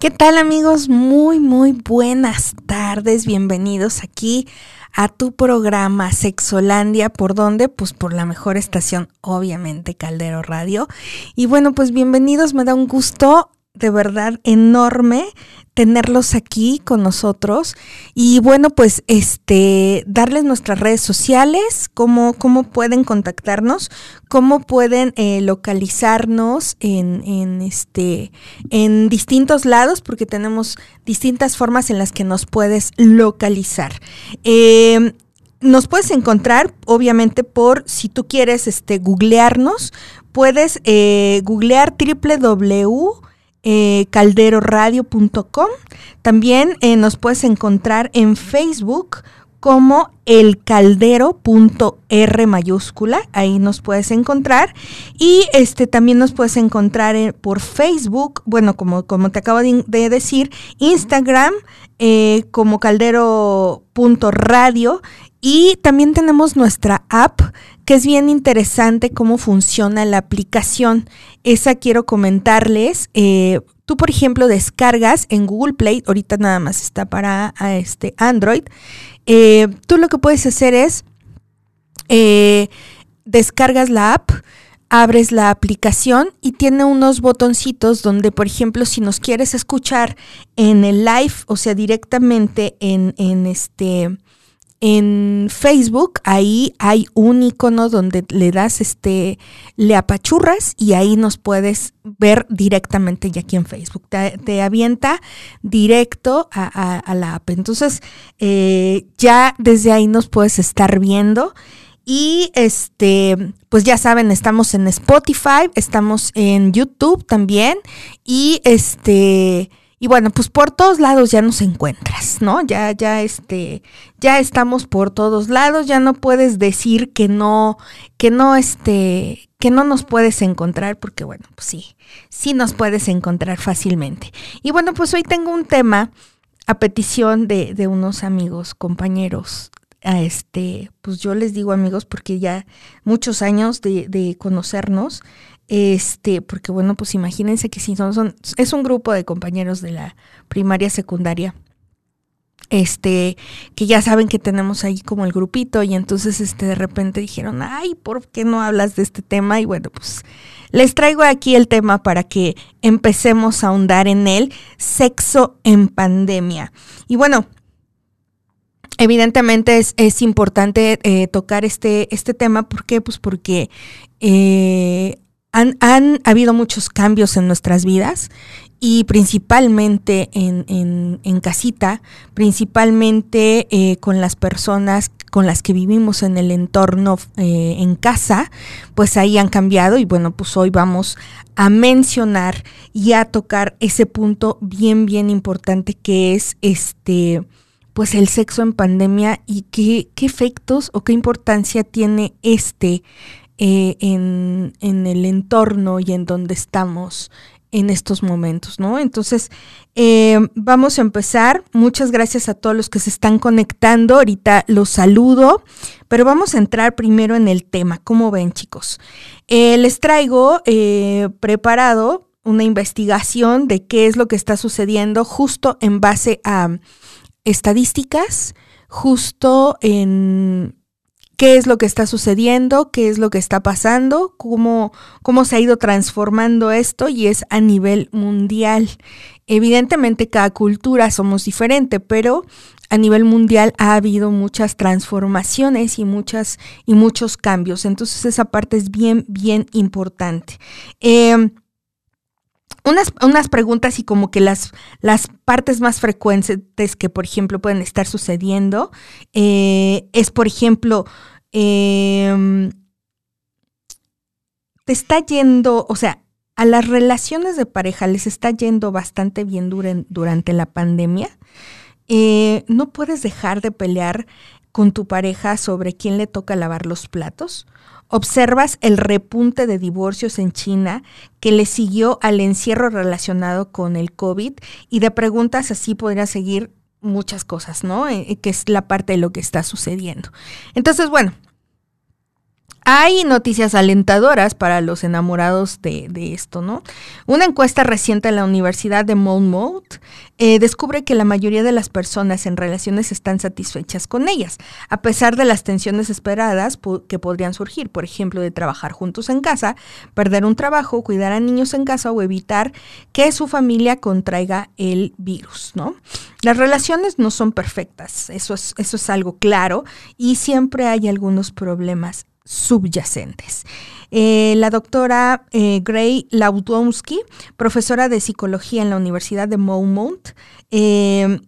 ¿Qué tal amigos? Muy, muy buenas tardes. Bienvenidos aquí a tu programa Sexolandia. ¿Por dónde? Pues por la mejor estación, obviamente, Caldero Radio. Y bueno, pues bienvenidos. Me da un gusto de verdad enorme tenerlos aquí con nosotros. Y bueno pues este darles nuestras redes sociales cómo, cómo pueden contactarnos cómo pueden eh, localizarnos en, en, este en distintos lados porque tenemos distintas formas en las que nos puedes localizar. Em, nos puedes encontrar, obviamente, por si tú quieres este, googlearnos, puedes eh, googlear www eh, calderoradio.com. También eh, nos puedes encontrar en Facebook como el caldero.r mayúscula, ahí nos puedes encontrar. Y este también nos puedes encontrar eh, por Facebook, bueno, como, como te acabo de, decir, Instagram como caldero.radio. Y también tenemos nuestra app que es bien interesante cómo funciona la aplicación. Esa quiero comentarles. Eh, tú, por ejemplo, descargas en Google Play, ahorita nada más está para este Android. Eh, tú lo que puedes hacer es eh, descargas la app abres la aplicación y tiene unos botoncitos donde, por ejemplo, si nos quieres escuchar en el live, o sea, directamente en, en este en Facebook, ahí hay un icono donde le das este, le apachurras y ahí nos puedes ver directamente ya aquí en Facebook. Te, avienta directo a, la app. Entonces, eh, ya desde ahí nos puedes estar viendo. Y este, pues ya saben, estamos en Spotify, estamos en YouTube también. Y este, y bueno, pues por todos lados ya nos encuentras, ¿no? Ya, ya, este, ya estamos por todos lados, ya no puedes decir que no, que no, este, que no nos puedes encontrar, porque bueno, pues sí, sí nos puedes encontrar fácilmente. Y bueno, pues hoy tengo un tema a petición de, de unos amigos, compañeros, a este, pues yo les digo amigos porque ya muchos años de, de conocernos, este, porque bueno, pues imagínense que si son, son, es un grupo de compañeros de la primaria secundaria, este, que ya saben que tenemos ahí como el grupito y entonces este de repente dijeron, ay, ¿por qué no hablas de este tema? Y bueno, pues les traigo aquí el tema para que empecemos a ahondar en él, sexo en pandemia. Y bueno, Evidentemente es, es importante eh, tocar este, este tema. ¿Por qué? Pues porque eh, han, han, habido muchos cambios en nuestras vidas y principalmente en, en, casita, principalmente eh, con las personas con las que vivimos en el entorno eh, en casa, pues ahí han cambiado y bueno, pues hoy vamos a mencionar y a tocar ese punto bien, bien importante que es este, pues el sexo en pandemia y qué, qué efectos o qué importancia tiene este eh, en, el entorno y en donde estamos en estos momentos, ¿no? Entonces, eh, vamos a empezar. Muchas gracias a todos los que se están conectando. Ahorita los saludo, pero vamos a entrar primero en el tema. ¿Cómo ven, chicos? Eh, les traigo preparado una investigación de qué es lo que está sucediendo justo en base a estadísticas, justo en qué es lo que está sucediendo, qué es lo que está pasando, cómo, cómo se ha ido transformando esto y es a nivel mundial. Evidentemente cada cultura somos diferente, pero a nivel mundial ha habido muchas transformaciones y, muchas, y muchos cambios. Entonces esa parte es bien, bien importante. Em, unas, unas, preguntas y como que las, las partes más frecuentes que, por ejemplo, pueden estar sucediendo eh, es, por ejemplo, em, te está yendo, o sea, a las relaciones de pareja les está yendo bastante bien durante la pandemia. Eh, no puedes dejar de pelear con tu pareja sobre quién le toca lavar los platos observas el repunte de divorcios en China que le siguió al encierro relacionado con el COVID y de preguntas así podría seguir muchas cosas, ¿no? Eh, que es la parte de lo que está sucediendo. Entonces, bueno, Hay noticias alentadoras para los enamorados de, esto, ¿no? Una encuesta reciente en la Universidad de Monmouth eh, descubre que la mayoría de las personas en relaciones están satisfechas con ellas, a pesar de las tensiones esperadas que podrían surgir, por ejemplo, de trabajar juntos en casa, perder un trabajo, cuidar a niños en casa o evitar que su familia contraiga el virus, ¿no? Las relaciones no son perfectas, eso es, eso es algo claro, y siempre hay algunos problemas subyacentes. Eh, la doctora eh, Gray Laudowski, profesora de psicología en la Universidad de Monmouth, eh,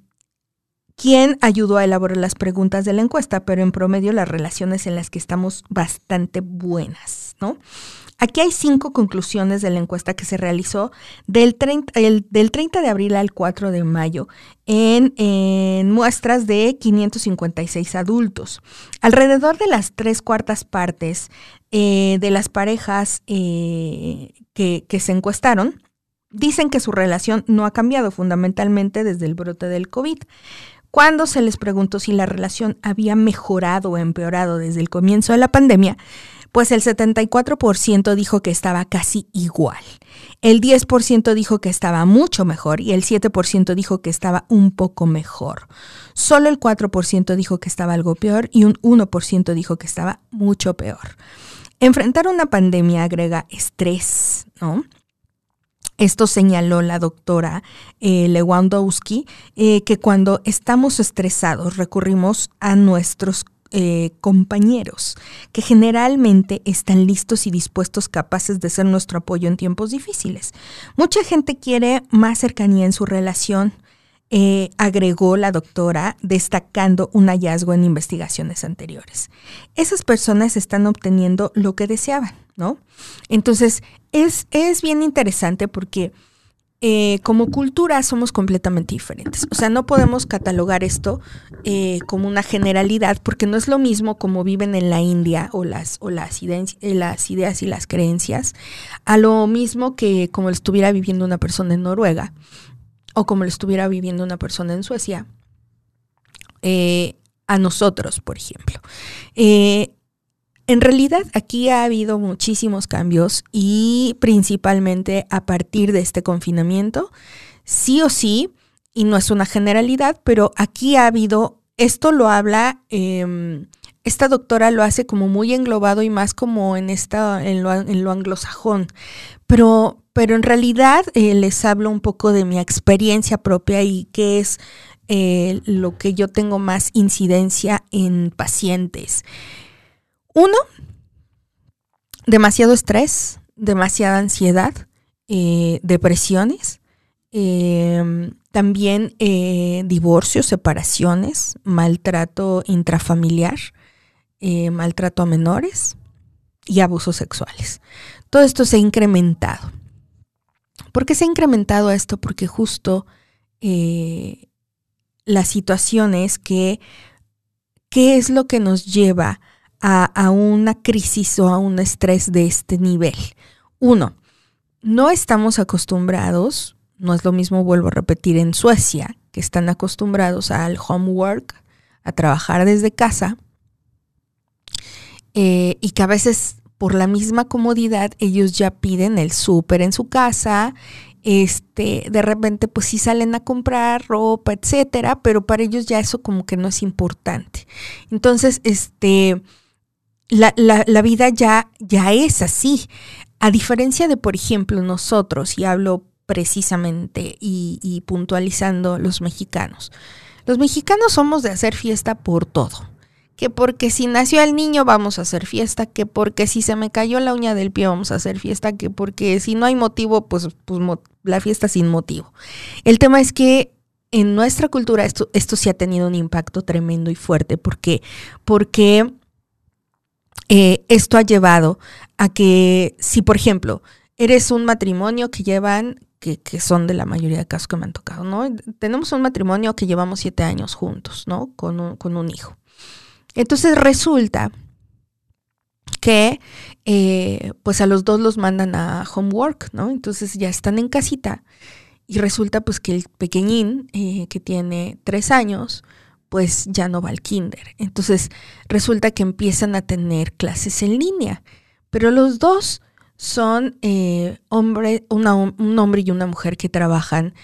quien ayudó a elaborar las preguntas de la encuesta, pero en promedio las relaciones en las que estamos bastante buenas, ¿no? Aquí hay cinco conclusiones de la encuesta que se realizó del 30, del 30 de abril al 4 de mayo en, muestras de 556 adultos. Alrededor de las tres cuartas partes eh, de las parejas eh, que, que se encuestaron dicen que su relación no ha cambiado fundamentalmente desde el brote del COVID. Cuando se les preguntó si la relación había mejorado o empeorado desde el comienzo de la pandemia, pues el 74% dijo que estaba casi igual. El 10% dijo que estaba mucho mejor y el 7% dijo que estaba un poco mejor. Solo el 4% dijo que estaba algo peor y un 1% dijo que estaba mucho peor. Enfrentar una pandemia agrega estrés, ¿no? Esto señaló la doctora eh, Lewandowski, eh, que cuando estamos estresados recurrimos a nuestros eh, compañeros que generalmente están listos y dispuestos, capaces de ser nuestro apoyo en tiempos difíciles. Mucha gente quiere más cercanía en su relación, eh, agregó la doctora, destacando un hallazgo en investigaciones anteriores. Esas personas están obteniendo lo que deseaban, ¿no? Entonces, es, es bien interesante porque eh, como cultura somos completamente diferentes. O sea, no podemos catalogar esto eh, como una generalidad porque no es lo mismo como viven en la India o las, o las, eh, las ideas y las creencias, a lo mismo que como lo estuviera viviendo una persona en Noruega o como lo estuviera viviendo una persona en Suecia. a nosotros, por ejemplo. En realidad aquí ha habido muchísimos cambios y principalmente a partir de este confinamiento, sí o sí, y no es una generalidad, pero aquí ha habido, esto lo habla, em, esta doctora lo hace como muy englobado y más como en, esta, en, lo, en lo anglosajón, pero, pero en realidad eh, les hablo un poco de mi experiencia propia y qué es eh, lo que yo tengo más incidencia en pacientes. Demasiado estrés, demasiada ansiedad, eh, depresiones, em, también eh, divorcios, separaciones, maltrato intrafamiliar, eh, maltrato a menores y abusos sexuales. Todo esto se ha incrementado. ¿Por qué se ha incrementado esto? Porque justo la situación es que, ¿qué es lo que nos lleva a, una crisis o a un estrés de este nivel. Uno, no estamos acostumbrados, no es lo mismo, vuelvo a repetir, en Suecia, que están acostumbrados al homework, a trabajar desde casa, eh, y que a veces por la misma comodidad ellos ya piden el súper en su casa, este, de repente pues sí salen a comprar ropa, etcétera, pero para ellos ya eso como que no es importante. Entonces, este, la, la, vida ya, ya es así. A diferencia de, por ejemplo, nosotros, y hablo precisamente y, puntualizando los mexicanos. Los mexicanos somos de hacer fiesta por todo. Que porque si nació el niño vamos a hacer fiesta, que porque si se me cayó la uña del pie vamos a hacer fiesta, que porque si no hay motivo, pues, pues la fiesta sin motivo. El tema es que en nuestra cultura esto, esto sí ha tenido un impacto tremendo y fuerte. ¿Por qué? Porque eh, esto ha llevado a que si, por ejemplo, eres un matrimonio que llevan, que, son de la mayoría de casos que me han tocado, ¿no? Tenemos un matrimonio que llevamos siete años juntos, ¿no? Con un, con un hijo. Entonces resulta que eh, pues a los dos los mandan a homework, ¿no? Entonces ya están en casita y resulta pues que el pequeñín eh, que tiene tres años, pues ya no va al kinder. Entonces resulta que empiezan a tener clases en línea, pero los dos son eh, hombre, un hombre y una mujer que trabajan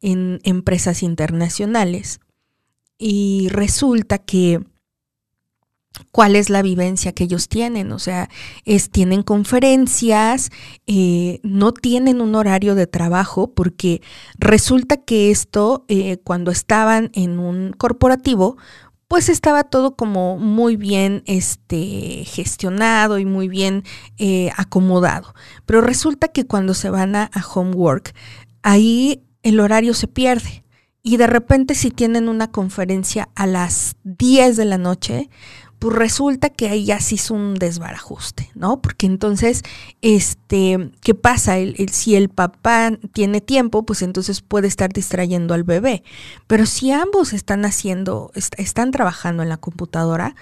en empresas internacionales. Y resulta que cuál es la vivencia que ellos tienen. O sea, tienen conferencias, eh, no tienen un horario de trabajo, porque resulta que esto, eh, cuando estaban en un corporativo, pues estaba todo como muy bien este, gestionado y muy bien eh, acomodado. Pero resulta que cuando se van a, a homework, ahí el horario se pierde. Y de repente si tienen una conferencia a las 10 de la noche, pues resulta que ahí ya se hizo un desbarajuste, ¿no? Porque entonces, este, ¿qué pasa? si el papá tiene tiempo, pues entonces puede estar distrayendo al bebé. Pero si ambos están haciendo, están trabajando en la computadora,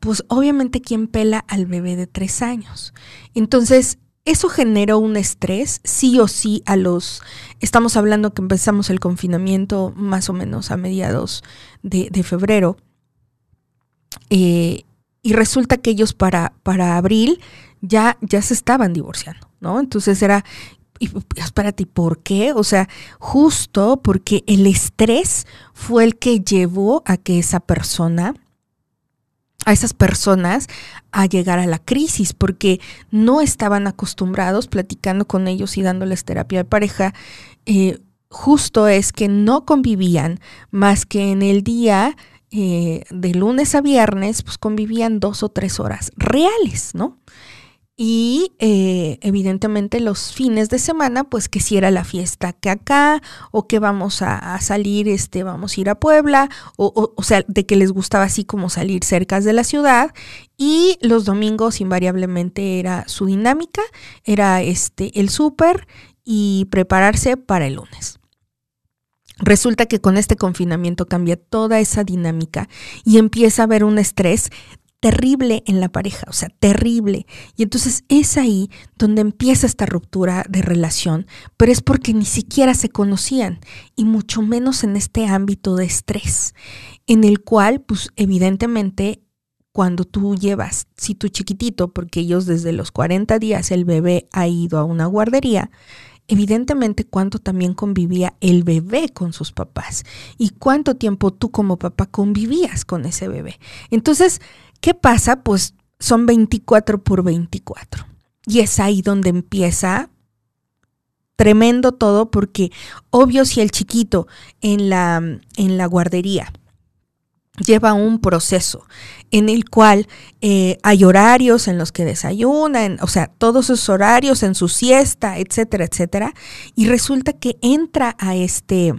pues obviamente quién pela al bebé de tres años. Entonces, eso generó un estrés, sí o sí, a los, estamos hablando que empezamos el confinamiento más o menos a mediados de febrero, eh, y resulta que ellos para, para abril ya, ya se estaban divorciando, ¿no? Entonces era, y, espérate, ¿por qué? O sea, justo porque el estrés fue el que llevó a que esa persona, a esas personas, a llegar a la crisis, porque no estaban acostumbrados platicando con ellos y dándoles terapia de pareja. Eh, justo es que no convivían más que en el día eh, de lunes a viernes, pues convivían dos o tres horas reales, ¿no? Y eh, evidentemente los fines de semana, pues que si era la fiesta que acá, o que vamos a, salir, este, vamos a ir a Puebla, o, o, sea, de que les gustaba así como salir cerca de la ciudad. Y los domingos invariablemente era su dinámica, era este, el súper y prepararse para el lunes. Resulta que con este confinamiento cambia toda esa dinámica y empieza a haber un estrés terrible en la pareja, o sea, terrible. Y entonces es ahí donde empieza esta ruptura de relación, pero es porque ni siquiera se conocían y mucho menos en este ámbito de estrés, en el cual, pues evidentemente, cuando tú llevas, si tu chiquitito, porque ellos desde los 40 días el bebé ha ido a una guardería, evidentemente cuánto también convivía el bebé con sus papás y cuánto tiempo tú como papá convivías con ese bebé. Entonces, ¿qué pasa? Pues son 24 por 24. Y es ahí donde empieza tremendo todo porque obvio si el chiquito en la, en la guardería lleva un proceso en el cual eh, hay horarios en los que desayunan, o sea, todos esos horarios en su siesta, etcétera, etcétera, y resulta que entra a este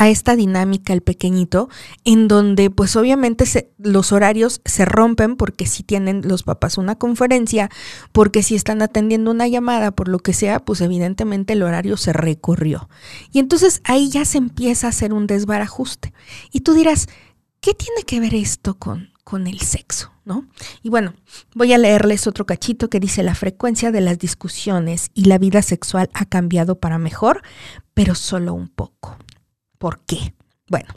a esta dinámica el pequeñito, en donde pues obviamente los horarios se rompen porque si tienen los papás una conferencia, porque si están atendiendo una llamada, por lo que sea, pues evidentemente el horario se recorrió. Y entonces ahí ya se empieza a hacer un desbarajuste. Y tú dirás, ¿qué tiene que ver esto con, con el sexo? ¿no? Y bueno, voy a leerles otro cachito que dice la frecuencia de las discusiones y la vida sexual ha cambiado para mejor, pero solo un poco. ¿Por qué? Bueno,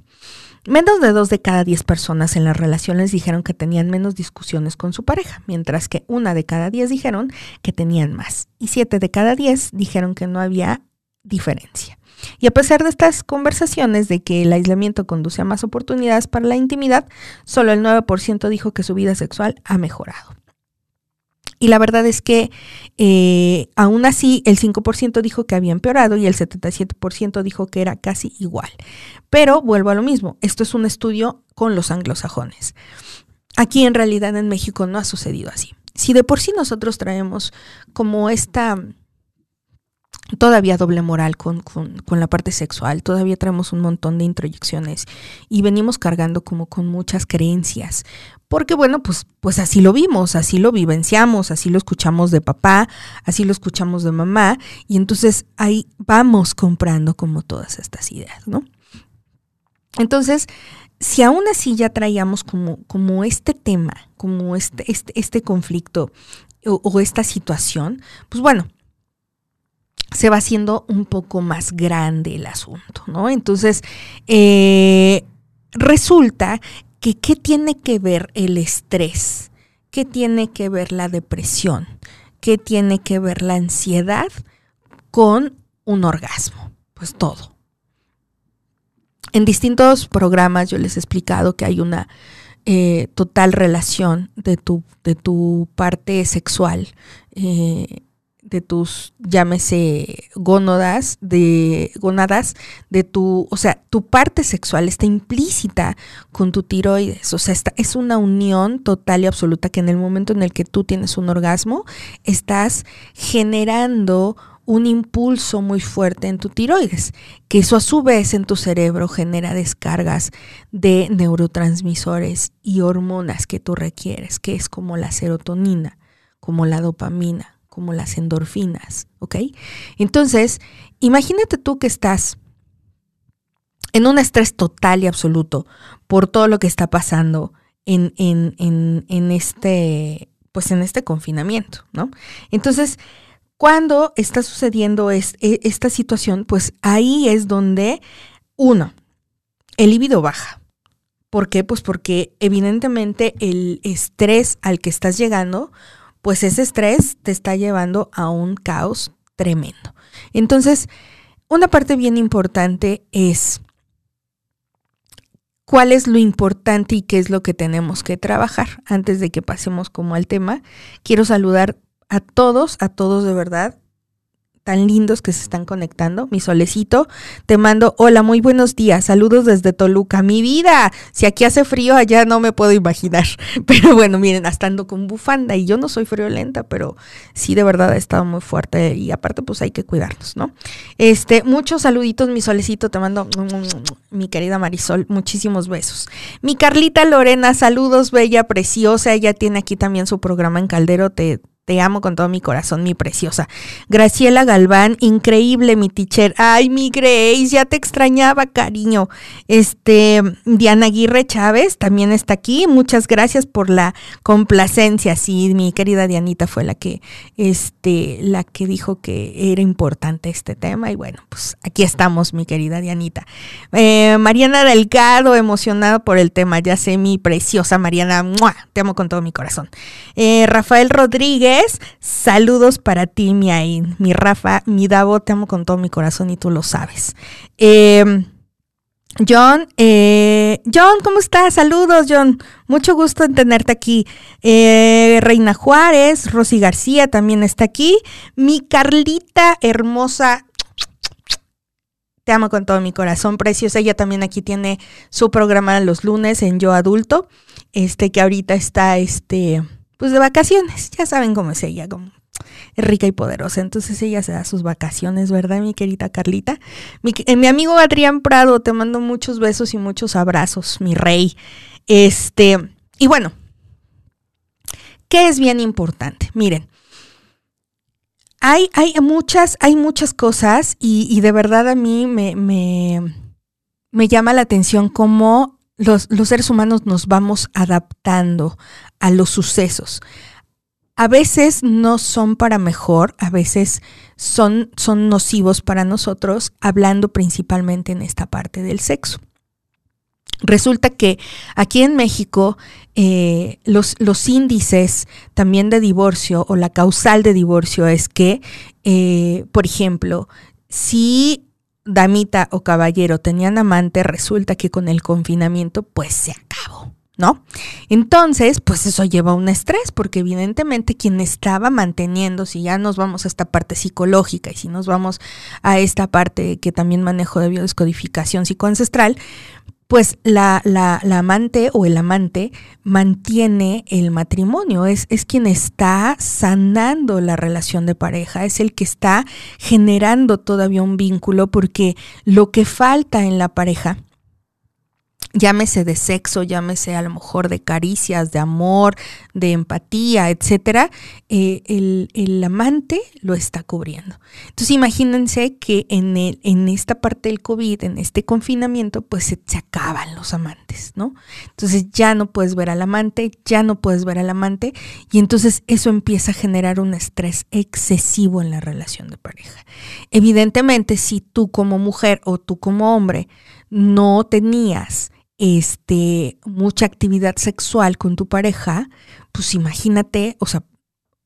menos de dos de cada diez personas en las relaciones dijeron que tenían menos discusiones con su pareja, mientras que una de cada diez dijeron que tenían más, y siete de cada diez dijeron que no había diferencia. Y a pesar de estas conversaciones de que el aislamiento conduce a más oportunidades para la intimidad, solo el 9% dijo que su vida sexual ha mejorado. Y la verdad es que eh, aún así el 5% dijo que había empeorado y el 77% dijo que era casi igual. Pero vuelvo a lo mismo, esto es un estudio con los anglosajones. Aquí en realidad en México no ha sucedido así. Si de por sí nosotros traemos como esta todavía doble moral con, con, la parte sexual, todavía traemos un montón de introyecciones y venimos cargando como con muchas creencias, porque bueno, pues, pues así lo vimos, así lo vivenciamos, así lo escuchamos de papá, así lo escuchamos de mamá, y entonces ahí vamos comprando como todas estas ideas, ¿no? Entonces, si aún así ya traíamos como, como este tema, como este, este, este conflicto o esta situación, pues bueno, se va haciendo un poco más grande el asunto, ¿no? Entonces, eh, resulta que qué tiene que ver el estrés, qué tiene que ver la depresión, qué tiene que ver la ansiedad con un orgasmo. Pues todo. En distintos programas yo les he explicado que hay una eh, total relación de tu, de tu parte sexual, eh, de tus, llámese, gónodas, de gónadas, de tu, o sea, tu parte sexual está implícita con tu tiroides, o sea, es una unión total y absoluta que en el momento en el que tú tienes un orgasmo, estás generando un impulso muy fuerte en tu tiroides, que eso a su vez en tu cerebro genera descargas de neurotransmisores y hormonas que tú requieres, que es como la serotonina, como la dopamina, como las endorfinas, ¿ok? Entonces, imagínate tú que estás en un estrés total y absoluto por todo lo que está pasando en, en, en, este, pues en este confinamiento, ¿no? Entonces, cuando está sucediendo e, esta situación, pues ahí es donde, uno, el líbido baja. ¿Por qué? Pues porque evidentemente el estrés al que estás llegando, pues ese estrés te está llevando a un caos tremendo. Entonces, una parte bien importante es cuál es lo importante y qué es lo que tenemos que trabajar. Antes de que pasemos como al tema, quiero saludar a todos, a todos de verdad, tan lindos que se están conectando. Mi solecito, te mando, hola, muy buenos días, saludos desde Toluca. Mi vida, si aquí hace frío, allá no me puedo imaginar. Pero bueno, miren, hasta ando con bufanda y yo no soy friolenta, pero sí de verdad ha estado muy fuerte y aparte pues hay que cuidarnos, ¿no? Este, muchos saluditos, mi solecito, te mando, mi querida Marisol, muchísimos besos. Mi Carlita Lorena, saludos, bella, preciosa, ella tiene aquí también su programa en Caldero, te te amo con todo mi corazón, mi preciosa. Graciela Galván, increíble, mi teacher. Ay, mi Grace, ya te extrañaba, cariño. Este, Diana Aguirre Chávez también está aquí. Muchas gracias por la complacencia. Sí, mi querida Dianita fue la que, este, la que dijo que era importante este tema. Y bueno, pues aquí estamos, mi querida Dianita. Eh, Mariana Delgado, emocionada por el tema. Ya sé, mi preciosa Mariana. Te amo con todo mi corazón. Eh, Rafael Rodríguez saludos para ti, mi Ain, mi Rafa, mi Davo, te amo con todo mi corazón y tú lo sabes. Em, John, eh, John, ¿cómo estás? Saludos, John. Mucho gusto en tenerte aquí. Eh, Reina Juárez, Rosy García también está aquí. Mi Carlita hermosa. Te amo con todo mi corazón, preciosa. Ella también aquí tiene su programa los lunes en Yo Adulto. Este que ahorita está este pues de vacaciones. Ya saben cómo es ella, como es rica y poderosa. Entonces ella se da sus vacaciones, ¿verdad, mi querida Carlita? Mi, eh, mi, amigo Adrián Prado, te mando muchos besos y muchos abrazos, mi rey. Este, y bueno, ¿qué es bien importante? Miren, hay, hay muchas, hay muchas cosas y, y de verdad a mí me, me, me llama la atención cómo los, seres humanos nos vamos adaptando a los sucesos. A veces no son para mejor, a veces son, son nocivos para nosotros, hablando principalmente en esta parte del sexo. Resulta que aquí en México eh, los, los, índices también de divorcio o la causal de divorcio es que, eh, por ejemplo, si damita o caballero tenían amante, resulta que con el confinamiento pues se acabó. ¿No? Entonces, pues eso lleva a un estrés, porque evidentemente quien estaba manteniendo, si ya nos vamos a esta parte psicológica y si nos vamos a esta parte que también manejo de biodescodificación psicoancestral, pues la, la, amante o el amante mantiene el matrimonio, es, es quien está sanando la relación de pareja, es el que está generando todavía un vínculo porque lo que falta en la pareja llámese de sexo, llámese a lo mejor de caricias, de amor, de empatía, etcétera, eh, el, amante lo está cubriendo. Entonces imagínense que en, el, en esta parte del COVID, en este confinamiento, pues se, se, acaban los amantes, ¿no? Entonces ya no puedes ver al amante, ya no puedes ver al amante, y entonces eso empieza a generar un estrés excesivo en la relación de pareja. Evidentemente, si tú como mujer o tú como hombre no tenías este, mucha actividad sexual con tu pareja, pues imagínate, o sea,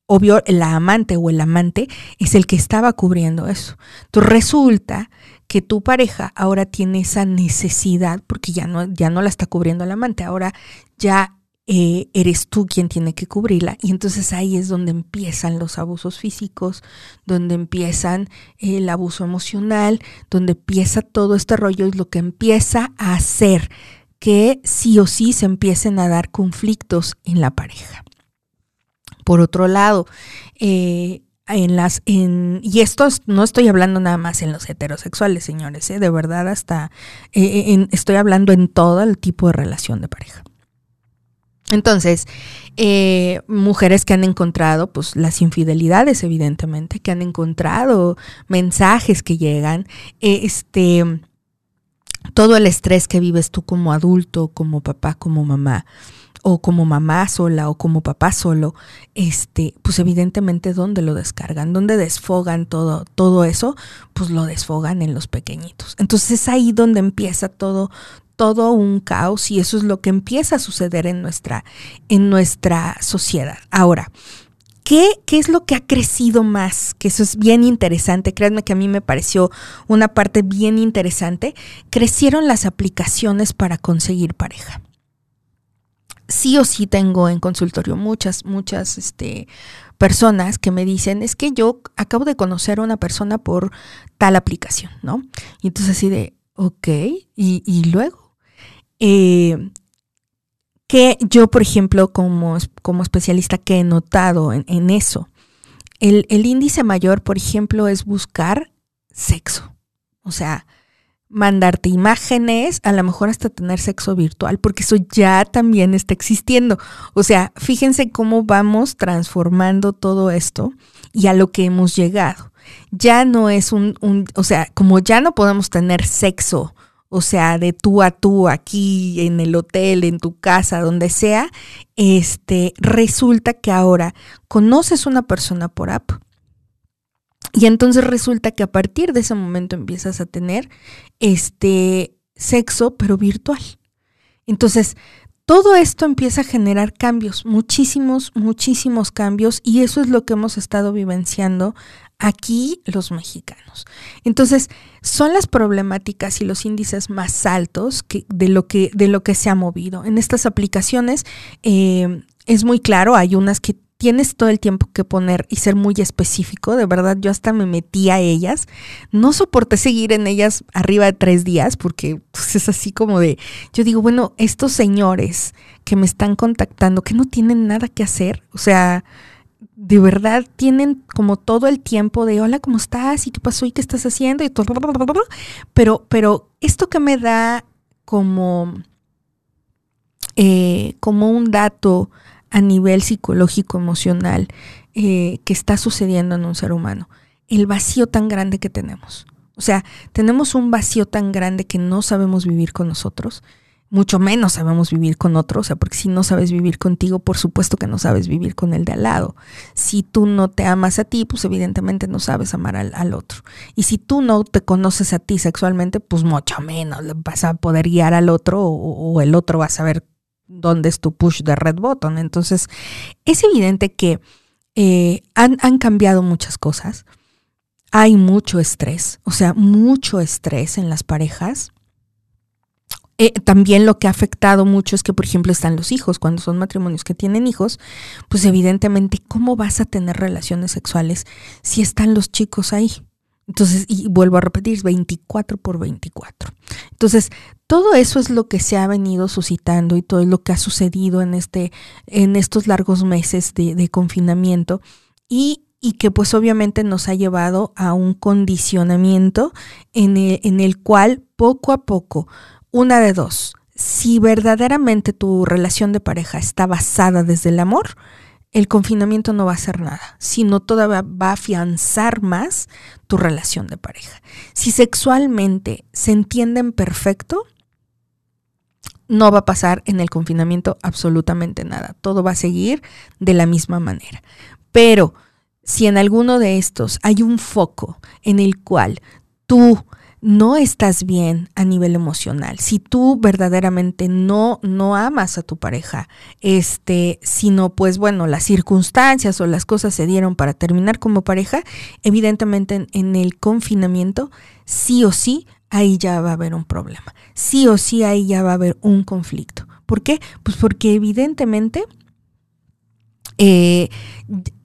obvio, la amante o el amante es el que estaba cubriendo eso. Entonces resulta que tu pareja ahora tiene esa necesidad, porque ya no, ya no la está cubriendo el amante, ahora ya eh, eres tú quien tiene que cubrirla. Y entonces ahí es donde empiezan los abusos físicos, donde empiezan el abuso emocional, donde empieza todo este rollo y lo que empieza a hacer que sí o sí se empiecen a dar conflictos en la pareja. Por otro lado, eh, en las en y esto no estoy hablando nada más en los heterosexuales señores ¿eh? de verdad hasta estoy hablando en todo el tipo de relación de pareja entonces, eh, mujeres que han encontrado pues las infidelidades, evidentemente, que han encontrado mensajes que llegan, este todo el estrés que vives tú como adulto, como papá, como mamá, o como mamá sola o como papá solo, este, pues evidentemente dónde lo descargan, dónde desfogan todo, todo eso, pues lo desfogan en los pequeñitos. Entonces es ahí donde empieza todo, todo un caos y eso es lo que empieza a suceder en nuestra, en nuestra sociedad. Ahora, ¿Qué, ¿Qué, es lo que ha crecido más? Que eso es bien interesante. Créanme que a mí me pareció una parte bien interesante. Crecieron las aplicaciones para conseguir pareja. Sí o sí tengo en consultorio muchas, muchas este, personas que me dicen, es que yo acabo de conocer a una persona por tal aplicación, ¿no? Y entonces así de, ok, y, y luego, eh, que yo, por ejemplo, como, como especialista que he notado en, eso, el, el, índice mayor, por ejemplo, es buscar sexo. O sea, mandarte imágenes, a lo mejor hasta tener sexo virtual, porque eso ya también está existiendo. O sea, fíjense cómo vamos transformando todo esto y a lo que hemos llegado. Ya no es un, un o sea, como ya no podemos tener sexo o sea, de tú a tú, aquí en el hotel, en tu casa, donde sea, este, resulta que ahora conoces una persona por app. Y entonces resulta que a partir de ese momento empiezas a tener este sexo, pero virtual. Entonces, todo esto empieza a generar cambios, muchísimos, muchísimos cambios, y eso es lo que hemos estado vivenciando aquí los mexicanos. Entonces, son las problemáticas y los índices más altos de, lo que, de lo que se ha movido. En estas aplicaciones eh, es muy claro, hay unas que tienes todo el tiempo que poner y ser muy específico. De verdad, yo hasta me metí a ellas. No soporté seguir en ellas arriba de tres días porque pues, es así como de, yo digo, bueno, estos señores que me están contactando, que no tienen nada que hacer, o sea, de verdad tienen como todo el tiempo de hola, ¿cómo estás? ¿Y qué pasó? ¿Y qué estás haciendo? Y todo, pero, pero esto que me da como, eh, como un dato a nivel psicológico, emocional, eh, que está sucediendo en un ser humano, el vacío tan grande que tenemos. O sea, tenemos un vacío tan grande que no sabemos vivir con nosotros mucho menos sabemos vivir con otro, o sea, porque si no sabes vivir contigo, por supuesto que no sabes vivir con el de al lado. Si tú no te amas a ti, pues evidentemente no sabes amar al, otro. Y si tú no te conoces a ti sexualmente, pues mucho menos vas a poder guiar al otro o, el otro va a saber dónde es tu push de red button. Entonces, es evidente que eh, han, han cambiado muchas cosas. Hay mucho estrés, o sea, mucho estrés en las parejas eh, también lo que ha afectado mucho es que, por ejemplo, están los hijos. Cuando son matrimonios que tienen hijos, pues evidentemente, ¿cómo vas a tener relaciones sexuales si están los chicos ahí? Entonces, y vuelvo a repetir, 24 por 24. Entonces, todo eso es lo que se ha venido suscitando y todo lo que ha sucedido en, este, en estos largos meses de, confinamiento y, y, que pues obviamente nos ha llevado a un condicionamiento en en el cual poco a poco una de dos. Si verdaderamente tu relación de pareja está basada desde el amor, el confinamiento no va a hacer nada, sino todavía va a afianzar más tu relación de pareja. Si sexualmente se entienden perfecto, no va a pasar en el confinamiento absolutamente nada. Todo va a seguir de la misma manera. Pero si en alguno de estos hay un foco en el cual tú no estás bien a nivel emocional, si tú verdaderamente no, no amas a tu pareja, este, sino pues bueno, las circunstancias o las cosas se dieron para terminar como pareja, evidentemente en, en el confinamiento, sí o sí, ahí ya va a haber un problema. Sí o sí, ahí ya va a haber un conflicto. ¿Por qué? Pues porque evidentemente eh,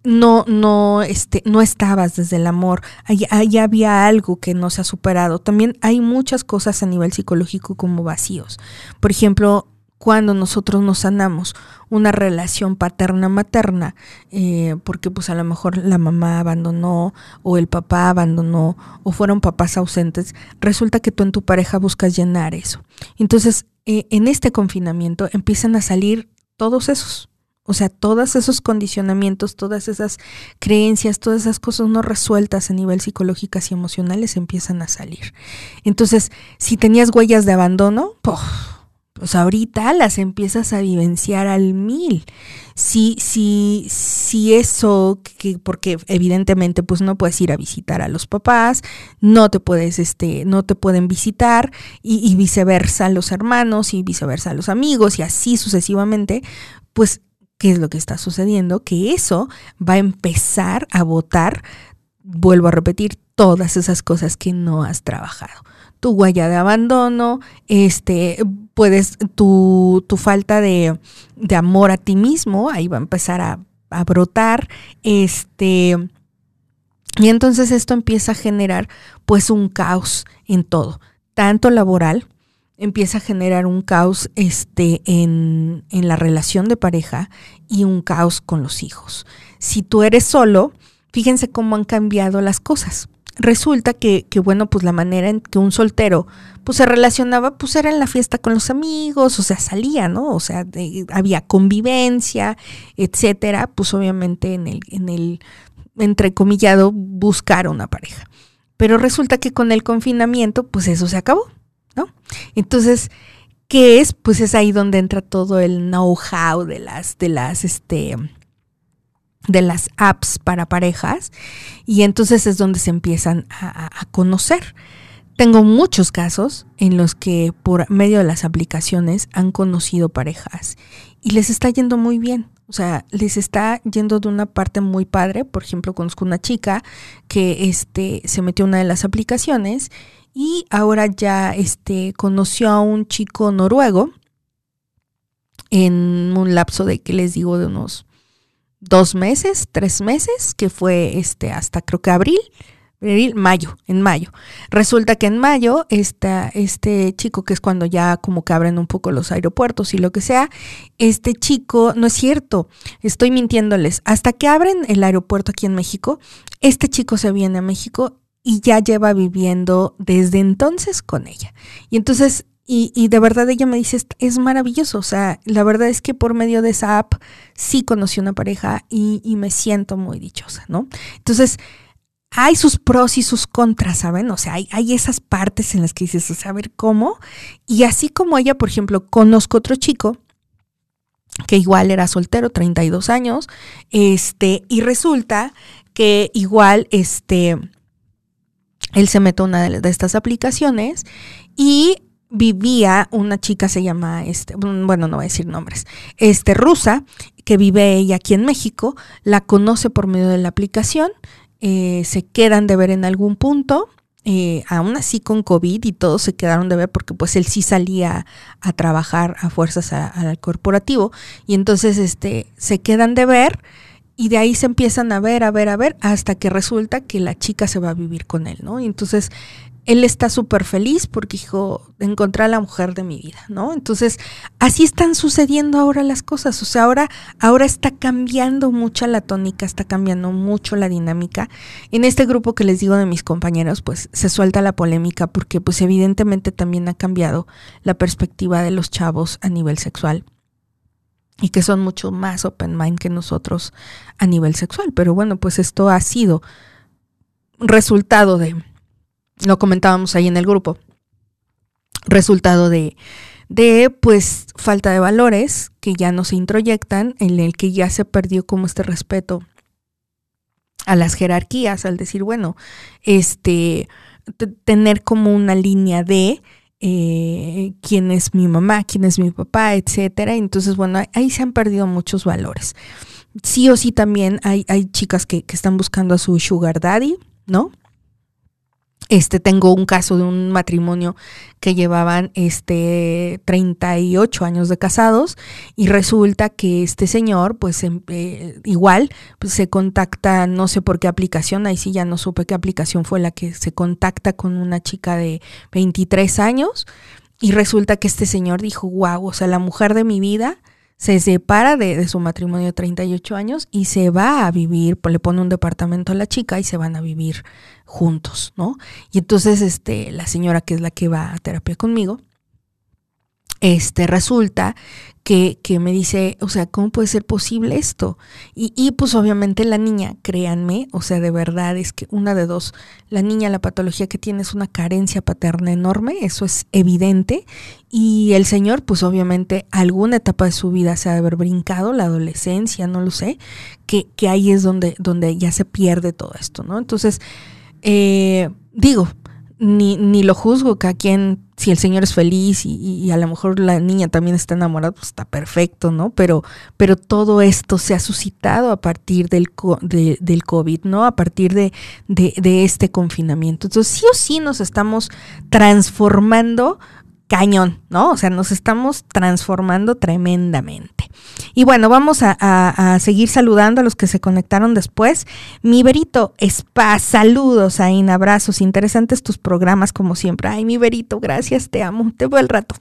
no, no, este, no estabas desde el amor, ahí, había algo que no se ha superado. También hay muchas cosas a nivel psicológico como vacíos. Por ejemplo, cuando nosotros nos sanamos una relación paterna-materna, eh, porque pues a lo mejor la mamá abandonó o el papá abandonó o fueron papás ausentes, resulta que tú en tu pareja buscas llenar eso. Entonces, eh, en este confinamiento empiezan a salir todos esos o sea, todos esos condicionamientos, todas esas creencias, todas esas cosas no resueltas a nivel psicológicas y emocionales empiezan a salir. Entonces, si tenías huellas de abandono, pues ahorita las empiezas a vivenciar al mil. Si, si, si eso, que, porque evidentemente pues no puedes ir a visitar a los papás, no te puedes, este, no te pueden visitar, y, y viceversa los hermanos, y viceversa los amigos, y así sucesivamente, pues qué es lo que está sucediendo, que eso va a empezar a votar, vuelvo a repetir, todas esas cosas que no has trabajado. Tu huella de abandono, este, puedes, tu, tu falta de, de, amor a ti mismo, ahí va a empezar a, a brotar, este, y entonces esto empieza a generar pues un caos en todo, tanto laboral empieza a generar un caos este, en, en, la relación de pareja y un caos con los hijos. Si tú eres solo, fíjense cómo han cambiado las cosas. Resulta que, que, bueno, pues la manera en que un soltero pues se relacionaba, pues era en la fiesta con los amigos, o sea, salía, ¿no? O sea, había convivencia, etcétera, pues obviamente en el, en el entrecomillado buscar una pareja. Pero resulta que con el confinamiento, pues eso se acabó. ¿no? Entonces, ¿qué es? Pues es ahí donde entra todo el know-how de las, de las, este, de las apps para parejas y entonces es donde se empiezan a, conocer. Tengo muchos casos en los que por medio de las aplicaciones han conocido parejas y les está yendo muy bien. O sea, les está yendo de una parte muy padre. Por ejemplo, conozco una chica que este, se metió a una de las aplicaciones y ahora ya este, conoció a un chico noruego en un lapso de, que les digo, de unos dos meses, tres meses, que fue este, hasta creo que abril, abril, mayo, en mayo. Resulta que en mayo esta, este chico, que es cuando ya como que abren un poco los aeropuertos y lo que sea, este chico, no es cierto, estoy mintiéndoles, hasta que abren el aeropuerto aquí en México, este chico se viene a México y ya lleva viviendo desde entonces con ella. Y entonces, y, y, de verdad ella me dice, es maravilloso, o sea, la verdad es que por medio de esa app sí conocí una pareja y, y me siento muy dichosa, ¿no? Entonces, hay sus pros y sus contras, ¿saben? O sea, hay, hay, esas partes en las que dices, a ver cómo. Y así como ella, por ejemplo, conozco otro chico que igual era soltero, 32 años, este, y resulta que igual, este, él se mete a una de, estas aplicaciones y vivía una chica, se llama, este, bueno, no voy a decir nombres, este, rusa, que vive ella aquí en México, la conoce por medio de la aplicación, eh, se quedan de ver en algún punto, eh, aún así con COVID y todos se quedaron de ver porque pues él sí salía a trabajar a fuerzas al corporativo y entonces este, se quedan de ver y de ahí se empiezan a ver, a ver, a ver, hasta que resulta que la chica se va a vivir con él, ¿no? Y entonces él está súper feliz porque dijo, encontré a la mujer de mi vida, ¿no? Entonces, así están sucediendo ahora las cosas, o sea, ahora, ahora está cambiando mucho la tónica, está cambiando mucho la dinámica. En este grupo que les digo de mis compañeros, pues se suelta la polémica porque pues evidentemente también ha cambiado la perspectiva de los chavos a nivel sexual y que son mucho más open mind que nosotros a nivel sexual. Pero bueno, pues esto ha sido resultado de, lo comentábamos ahí en el grupo, resultado de, de pues falta de valores que ya no se introyectan, en el que ya se perdió como este respeto a las jerarquías, al decir, bueno, este, tener como una línea de eh, quién es mi mamá, quién es mi papá, etcétera. Entonces, bueno, ahí se han perdido muchos valores. Sí o sí también hay, hay chicas que, que están buscando a su sugar daddy, ¿no? Este, tengo un caso de un matrimonio que llevaban este 38 años de casados y resulta que este señor, pues em, eh, igual, pues, se contacta, no sé por qué aplicación, ahí sí ya no supe qué aplicación fue la que se contacta con una chica de 23 años y resulta que este señor dijo, wow, o sea, la mujer de mi vida se separa de, su matrimonio de 38 años y se va a vivir, le pone un departamento a la chica y se van a vivir juntos, ¿no? Y entonces, este, la señora que es la que va a terapia conmigo, este, resulta que, que, me dice, o sea, ¿cómo puede ser posible esto? Y, y, pues obviamente la niña, créanme, o sea, de verdad es que una de dos, la niña, la patología que tiene es una carencia paterna enorme, eso es evidente, y el señor, pues obviamente alguna etapa de su vida se ha de haber brincado, la adolescencia, no lo sé, que, que ahí es donde, donde ya se pierde todo esto, ¿no? Entonces, eh, digo, ni, ni lo juzgo, que a quien, si el señor es feliz y, a lo mejor la niña también está enamorada, pues está perfecto, ¿no? Pero, pero todo esto se ha suscitado a partir del, del COVID, ¿no? A partir de, de, de este confinamiento. Entonces, sí o sí nos estamos transformando cañón, ¿no? O sea, nos estamos transformando tremendamente. Y bueno, vamos a, seguir saludando a los que se conectaron después. Mi Berito Spa, saludos, Ain, abrazos, interesantes tus programas como siempre. Ay, mi Berito, gracias, te amo, te veo el rato.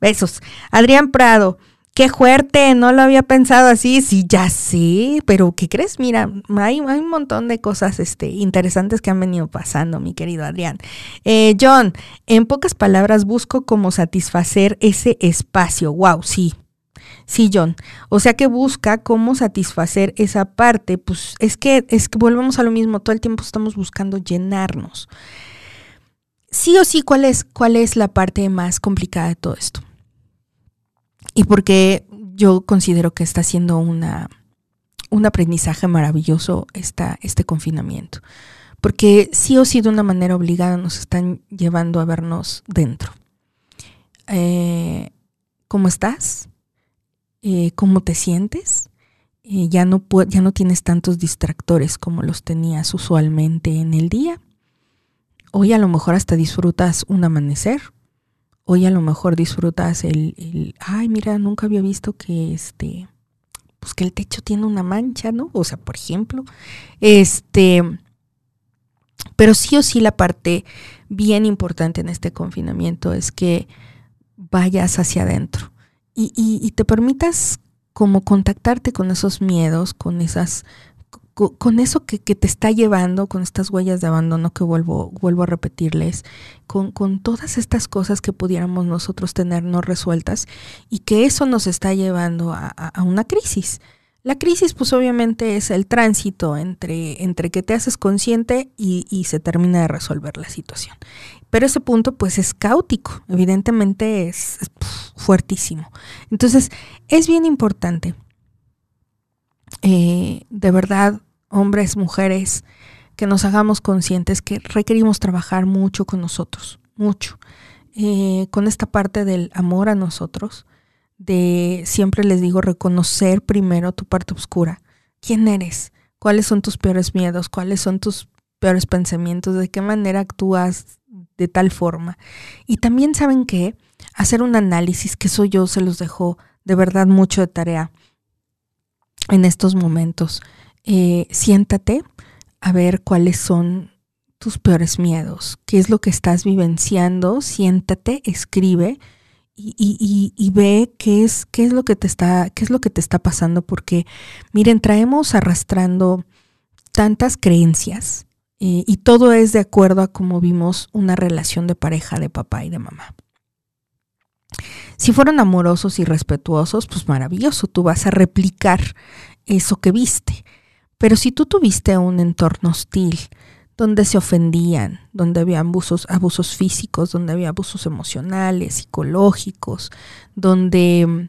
Besos. Adrián Prado, Qué fuerte, no lo había pensado así, sí, ya sé, pero ¿qué crees? Mira, hay, un montón de cosas este, interesantes que han venido pasando, mi querido Adrián. Eh, John, en pocas palabras, busco cómo satisfacer ese espacio. Wow, sí, Sí, John. O sea que busca cómo satisfacer esa parte, pues es que es que volvemos a lo mismo, todo el tiempo estamos buscando llenarnos. Sí o sí, ¿cuál es cuál es la parte más complicada de todo esto? Y porque yo considero que está siendo una, un aprendizaje maravilloso esta, este confinamiento. Porque sí o sí de una manera obligada nos están llevando a vernos dentro. Eh, ¿Cómo estás? Eh, ¿Cómo te sientes? Eh, ya, no ya no tienes tantos distractores como los tenías usualmente en el día. Hoy a lo mejor hasta disfrutas un amanecer, Hoy a lo mejor disfrutas el, ay, mira, nunca había visto que este, pues que el techo tiene una mancha, ¿no? O sea, por ejemplo, este, pero sí o sí la parte bien importante en este confinamiento es que vayas hacia adentro y, y, y te permitas como contactarte con esos miedos, con esas con eso que, te está llevando, con estas huellas de abandono que vuelvo, vuelvo a repetirles, con, con, todas estas cosas que pudiéramos nosotros tener no resueltas y que eso nos está llevando a, una crisis. La crisis pues obviamente es el tránsito entre, entre que te haces consciente y, se termina de resolver la situación. Pero ese punto pues es caótico, evidentemente es, fuertísimo. Entonces es bien importante eh, de verdad, hombres, mujeres, que nos hagamos conscientes que requerimos trabajar mucho con nosotros, mucho, eh, con esta parte del amor a nosotros, de siempre les digo reconocer primero tu parte oscura, quién eres, cuáles son tus peores miedos, cuáles son tus peores pensamientos, de qué manera actúas de tal forma. Y también saben que hacer un análisis, que eso yo se los dejo de verdad mucho de tarea en estos momentos. Eh, siéntate a ver cuáles son tus peores miedos, qué es lo que estás vivenciando, siéntate, escribe y, ve qué es, qué es lo que te está, qué es lo que te está pasando, porque miren, traemos arrastrando tantas creencias eh, y todo es de acuerdo a cómo vimos una relación de pareja de papá y de mamá. Si fueron amorosos y respetuosos, pues maravilloso, tú vas a replicar eso que viste. Pero si tú tuviste un entorno hostil, donde se ofendían, donde había abusos, abusos físicos, donde había abusos emocionales, psicológicos, donde...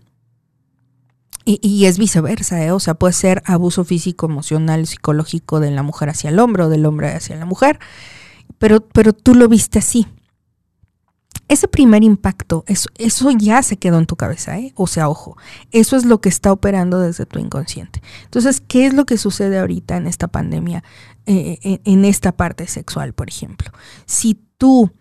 Y, es viceversa, ¿eh? o sea, puede ser abuso físico, emocional, psicológico de la mujer hacia el hombre o del hombre hacia la mujer pero, pero tú lo viste así. Ese primer impacto, eso, ya se quedó en tu cabeza, ¿eh? O sea, ojo, eso es lo que está operando desde tu inconsciente. Entonces, ¿qué es lo que sucede ahorita en esta pandemia, eh, en, en esta parte sexual, por ejemplo? Si tú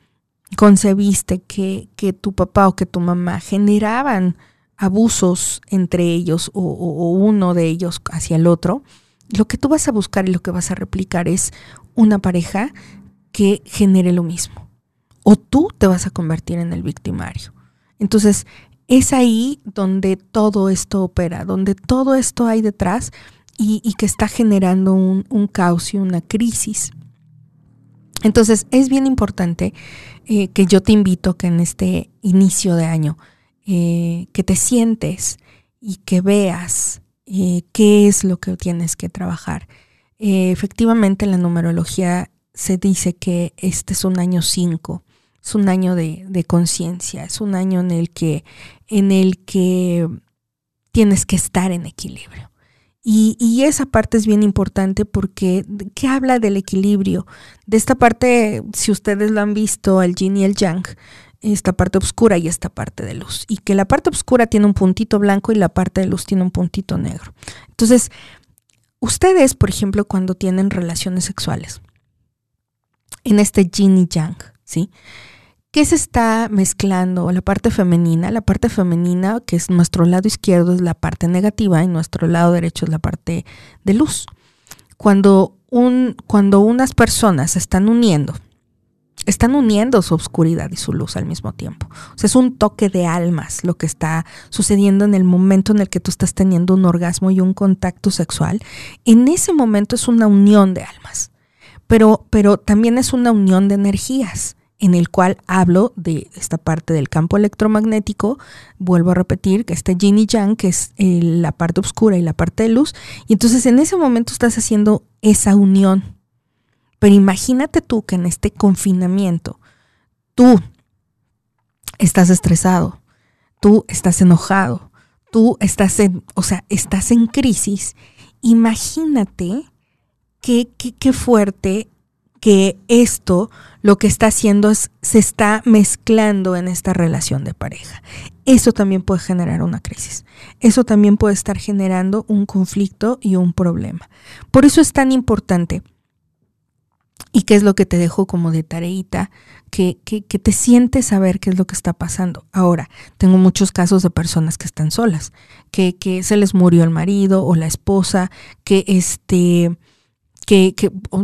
concebiste que, que tu papá o que tu mamá generaban abusos entre ellos o, uno de ellos hacia el otro, lo que tú vas a buscar y lo que vas a replicar es una pareja que genere lo mismo. O tú te vas a convertir en el victimario. Entonces, es ahí donde todo esto opera, donde todo esto hay detrás y, que está generando un, caos y una crisis. Entonces, es bien importante eh, que yo te invito que en este inicio de año, eh, que te sientes y que veas eh, qué es lo que tienes que trabajar. efectivamente, en la numerología se dice que este es un año 5, es un año de, conciencia, es un año en el que, en el que tienes que estar en equilibrio. Y, esa parte es bien importante porque ¿qué habla del equilibrio? De esta parte, si ustedes lo han visto, el yin y el yang, esta parte oscura y esta parte de luz. Y que la parte oscura tiene un puntito blanco y la parte de luz tiene un puntito negro. Entonces, ustedes, por ejemplo, cuando tienen relaciones sexuales, en este yin y yang, ¿sí? ¿Qué se está mezclando? La parte femenina, la parte femenina, que es nuestro lado izquierdo, es la parte negativa y nuestro lado derecho es la parte de luz. Cuando, un, cuando unas personas están uniendo, están uniendo su oscuridad y su luz al mismo tiempo. O sea, es un toque de almas lo que está sucediendo en el momento en el que tú estás teniendo un orgasmo y un contacto sexual. En ese momento es una unión de almas, pero, pero también es una unión de energías en el cual hablo de esta parte del campo electromagnético, vuelvo a repetir que está yin y yang, que es eh, la parte oscura y la parte de luz, y entonces en ese momento estás haciendo esa unión. Pero imagínate tú que en este confinamiento tú estás estresado, tú estás enojado, tú estás en, o sea, estás en crisis. Imagínate qué, qué, qué fuerte que esto lo que está haciendo es, se está mezclando en esta relación de pareja. Eso también puede generar una crisis. Eso también puede estar generando un conflicto y un problema. Por eso es tan importante. ¿Y qué es lo que te dejo como de tareita? Que, que, te sientes saber qué es lo que está pasando. Ahora, tengo muchos casos de personas que están solas, que, que se les murió el marido o la esposa, que este que,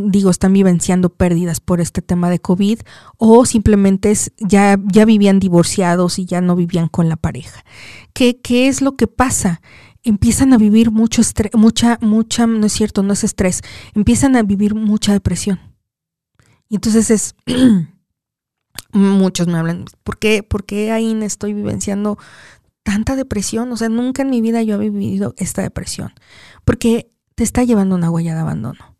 digo, están vivenciando pérdidas por este tema de COVID o simplemente ya, ya vivían divorciados y ya no vivían con la pareja. ¿Qué, qué es lo que pasa? Empiezan a vivir mucho estrés, mucha, mucha, no es cierto, no es estrés, empiezan a vivir mucha depresión. Y entonces es, muchos me hablan, ¿por qué, ¿por qué ahí estoy vivenciando tanta depresión? O sea, nunca en mi vida yo he vivido esta depresión, porque te está llevando una huella de abandono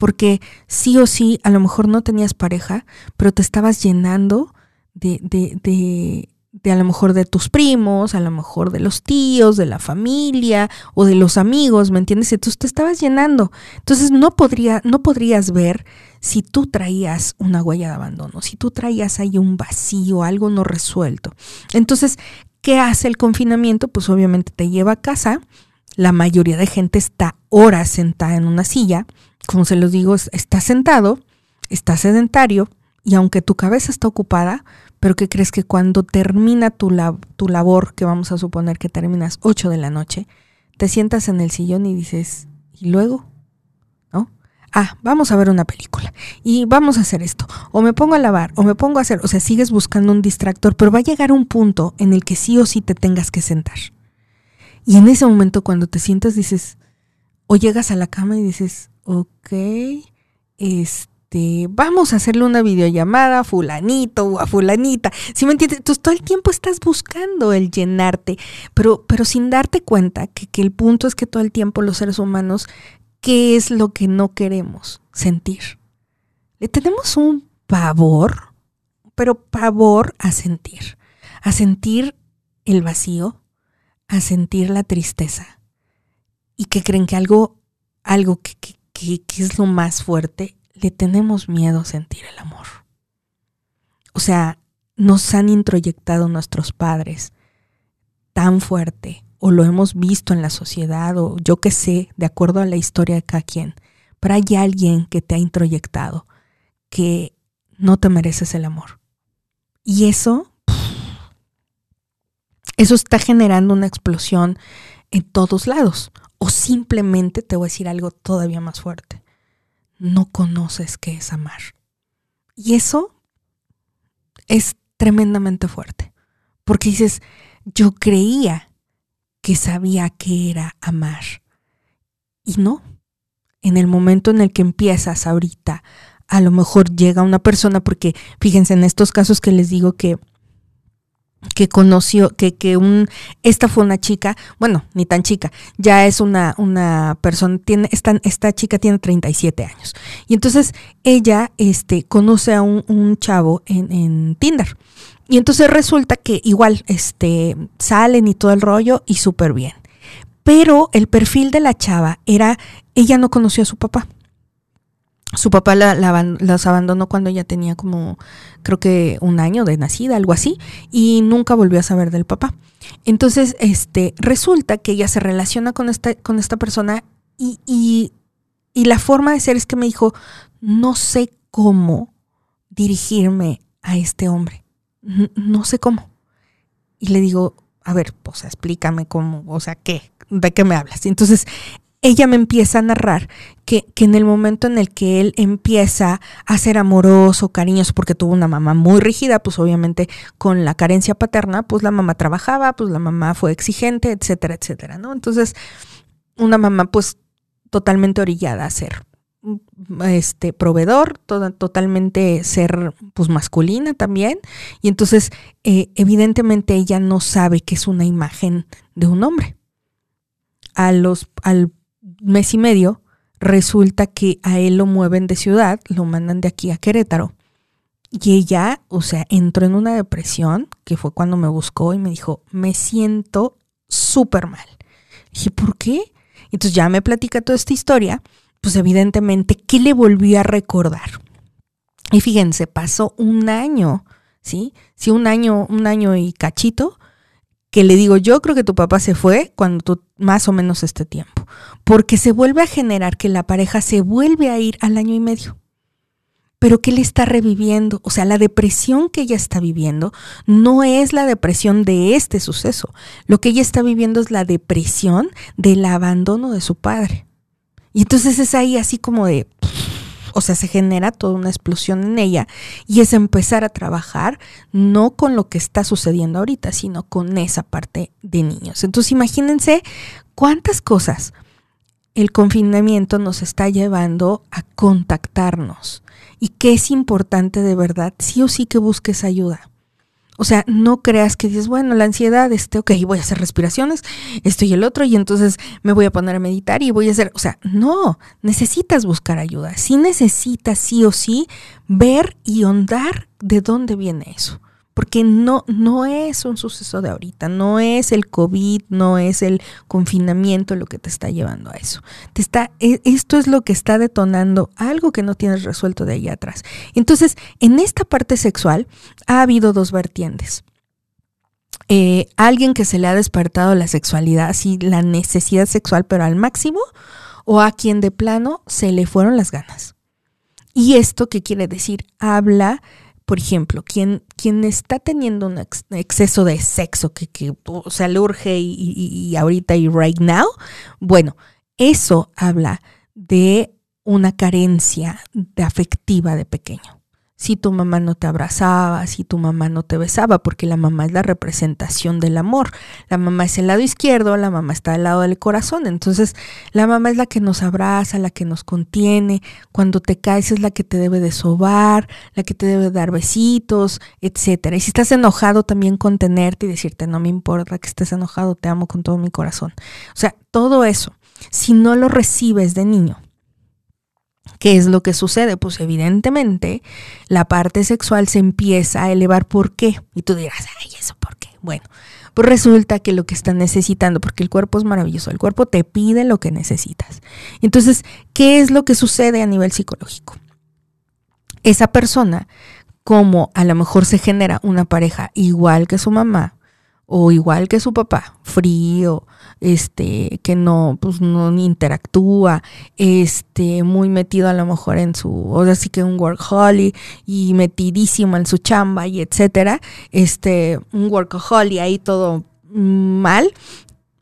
porque sí o sí, a lo mejor no tenías pareja, pero te estabas llenando de, de, de, de, a lo mejor de tus primos, a lo mejor de los tíos, de la familia o de los amigos, ¿me entiendes? Entonces te estabas llenando. Entonces no, podría, no podrías ver si tú traías una huella de abandono, si tú traías ahí un vacío, algo no resuelto. Entonces, ¿qué hace el confinamiento? Pues obviamente te lleva a casa. La mayoría de gente está horas sentada en una silla como se los digo, estás sentado, estás sedentario y aunque tu cabeza está ocupada, pero que crees que cuando termina tu, tu labor, que vamos a suponer que terminas 8 de la noche, te sientas en el sillón y dices, ¿y luego? ¿No? Ah, vamos a ver una película y vamos a hacer esto, o me pongo a lavar, o me pongo a hacer, o sea, sigues buscando un distractor, pero va a llegar un punto en el que sí o sí te tengas que sentar. Y en ese momento cuando te sientas dices, o llegas a la cama y dices, ok, este, vamos a hacerle una videollamada a fulanito o a fulanita. Si me entiendes? Entonces todo el tiempo estás buscando el llenarte, pero, pero sin darte cuenta que, que el punto es que todo el tiempo los seres humanos, ¿qué es lo que no queremos sentir? Le tenemos un pavor, pero pavor a sentir, a sentir el vacío, a sentir la tristeza. Y que creen que algo, algo que, que, que, es lo más fuerte, le tenemos miedo a sentir el amor. O sea, nos han introyectado nuestros padres tan fuerte, o lo hemos visto en la sociedad, o yo qué sé, de acuerdo a la historia de cada quien, pero hay alguien que te ha introyectado que no te mereces el amor. Y eso, eso está generando una explosión en todos lados. O simplemente te voy a decir algo todavía más fuerte. No conoces qué es amar. Y eso es tremendamente fuerte. Porque dices, yo creía que sabía qué era amar. Y no. En el momento en el que empiezas ahorita, a lo mejor llega una persona, porque fíjense en estos casos que les digo que que conoció, que, que un, esta fue una chica, bueno, ni tan chica, ya es una, una persona, tiene, esta, esta chica tiene 37 años. Y entonces ella, este, conoce a un, un chavo en, en Tinder. Y entonces resulta que igual, este, salen y todo el rollo y súper bien. Pero el perfil de la chava era, ella no conoció a su papá. Su papá la, las abandonó cuando ella tenía como, creo que un año de nacida, algo así, y nunca volvió a saber del papá. Entonces, este, resulta que ella se relaciona con esta, con esta persona y, y, y la forma de ser es que me dijo, no sé cómo dirigirme a este hombre no sé cómo. Y le digo, a ver, pues explícame cómo, o sea, ¿qué? ¿De qué me hablas? entonces ella me empieza a narrar que, que, en el momento en el que él empieza a ser amoroso, cariñoso, porque tuvo una mamá muy rígida, pues obviamente con la carencia paterna, pues la mamá trabajaba, pues la mamá fue exigente, etcétera, etcétera, ¿no? Entonces, una mamá pues totalmente orillada a ser este proveedor, totalmente ser pues masculina también. Y entonces, eh, evidentemente, ella no sabe que es una imagen de un hombre. A los, al mes y medio, resulta que a él lo mueven de ciudad, lo mandan de aquí a Querétaro. Y ella, o sea, entró en una depresión, que fue cuando me buscó y me dijo, me siento súper mal. dije, ¿por qué? Entonces ya me platica toda esta historia pues evidentemente, ¿qué le volvió a recordar? Y fíjense, pasó un año, ¿sí? Sí, un año, un año y cachito, que le digo, yo creo que tu papá se fue cuando tú, más o menos este tiempo, porque se vuelve a generar que la pareja se vuelve a ir al año y medio. Pero ¿qué le está reviviendo? O sea, la depresión que ella está viviendo no es la depresión de este suceso. Lo que ella está viviendo es la depresión del abandono de su padre. Y entonces es ahí así como de, o sea, se genera toda una explosión en ella y es empezar a trabajar no con lo que está sucediendo ahorita, sino con esa parte de niños. Entonces imagínense cuántas cosas el confinamiento nos está llevando a contactarnos y que es importante de verdad, sí o sí que busques ayuda. O sea, no creas que dices, bueno, la ansiedad, este, ok, voy a hacer respiraciones, esto y el otro, y entonces me voy a poner a meditar y voy a hacer, o sea, no, necesitas buscar ayuda. Sí necesitas, sí o sí, ver y hondar de dónde viene eso porque no, no es un suceso de ahorita, no es el COVID, no es el confinamiento lo que te está llevando a eso. Te está, e, esto es lo que está detonando algo que no tienes resuelto de ahí atrás. Entonces, en esta parte sexual ha habido dos vertientes. Eh, alguien que se le ha despertado la sexualidad, así la necesidad sexual, pero al máximo, o a quien de plano se le fueron las ganas. ¿Y esto qué quiere decir? Habla por ejemplo, quien, quien está teniendo un exceso de sexo que, que o sea, le urge y, ahorita y right now, bueno, eso habla de una carencia afectiva de pequeño si tu mamá no te abrazaba, si tu mamá no te besaba, porque la mamá es la representación del amor. La mamá es el lado izquierdo, la mamá está al lado del corazón. Entonces, la mamá es la que nos abraza, la que nos contiene. Cuando te caes es la que te debe de sobar, la que te debe dar besitos, etcétera. Y si estás enojado, también contenerte y decirte, no me importa que estés enojado, te amo con todo mi corazón. O sea, todo eso, si no lo recibes de niño, ¿Qué es lo que sucede? Pues evidentemente la parte sexual se empieza a elevar. ¿Por qué? Y tú dirás, ay, ¿eso por qué? Bueno, pues resulta que lo que están necesitando, porque el cuerpo es maravilloso, el cuerpo te pide lo que necesitas. Entonces, ¿qué es lo que sucede a nivel psicológico? Esa persona cómo a lo mejor se genera una pareja igual que su mamá o igual que su papá, frío, este, que no, pues no interactúa, este, muy metido a lo mejor en su, o sea, sí que un workaholic y metidísimo en su chamba y etcétera, este, un workaholic ahí todo mal,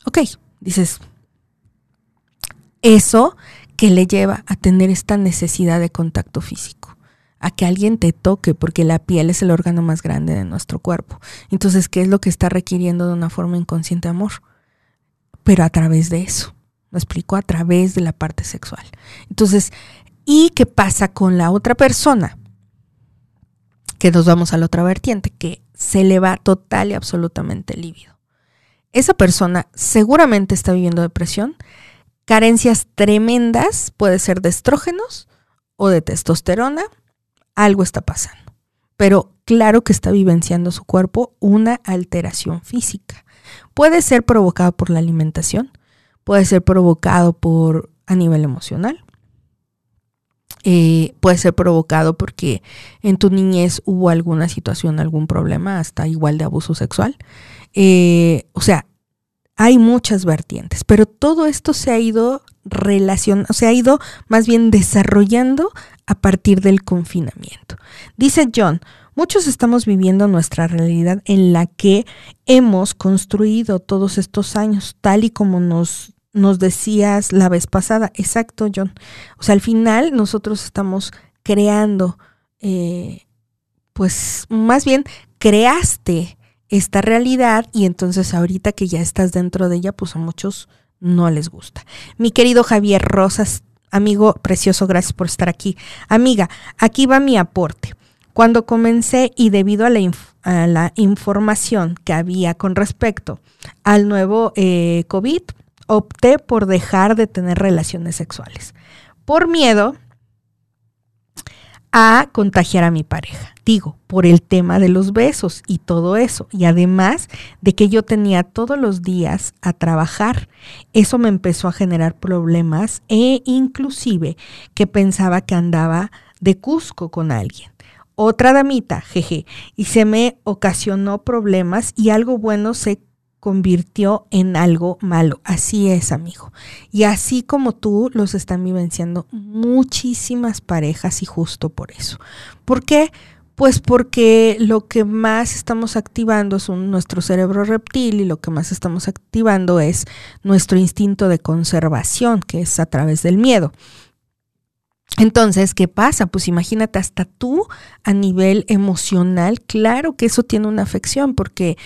ok, dices, eso que le lleva a tener esta necesidad de contacto físico a que alguien te toque, porque la piel es el órgano más grande de nuestro cuerpo. Entonces, ¿qué es lo que está requiriendo de una forma inconsciente amor? Pero a través de eso. Lo explico a través de la parte sexual. Entonces, ¿y qué pasa con la otra persona? Que nos vamos a la otra vertiente, que se le va total y absolutamente lívido. Esa persona seguramente está viviendo depresión, carencias tremendas, puede ser de estrógenos o de testosterona, algo está pasando. Pero claro que está vivenciando su cuerpo una alteración física. Puede ser provocado por la alimentación, puede ser provocado por a nivel emocional, eh, puede ser provocado porque en tu niñez hubo alguna situación, algún problema, hasta igual de abuso sexual. Eh, o sea, hay muchas vertientes, pero todo esto se ha ido relacionando, se ha ido más bien desarrollando a partir del confinamiento. Dice John, muchos estamos viviendo nuestra realidad en la que hemos construido todos estos años, tal y como nos, nos decías la vez pasada. Exacto, John. O sea, al final nosotros estamos creando, eh, pues más bien creaste esta realidad y entonces ahorita que ya estás dentro de ella, pues a muchos no les gusta. Mi querido Javier Rosas, Amigo precioso, gracias por estar aquí. Amiga, aquí va mi aporte. Cuando comencé y debido a la, información que había con respecto al nuevo eh, COVID, opté por dejar de tener relaciones sexuales. Por miedo a contagiar a mi pareja. Digo, por el tema de los besos y todo eso. Y además de que yo tenía todos los días a trabajar. Eso me empezó a generar problemas e inclusive que pensaba que andaba de Cusco con alguien. Otra damita, jeje, y se me ocasionó problemas y algo bueno se convirtió en algo malo. Así es, amigo. Y así como tú, los están vivenciando muchísimas parejas y justo por eso. ¿Por qué? Pues porque lo que más estamos activando es nuestro cerebro reptil y lo que más estamos activando es nuestro instinto de conservación, que es a través del miedo. Entonces, ¿qué pasa? Pues imagínate, hasta tú a nivel emocional, claro que eso tiene una afección, porque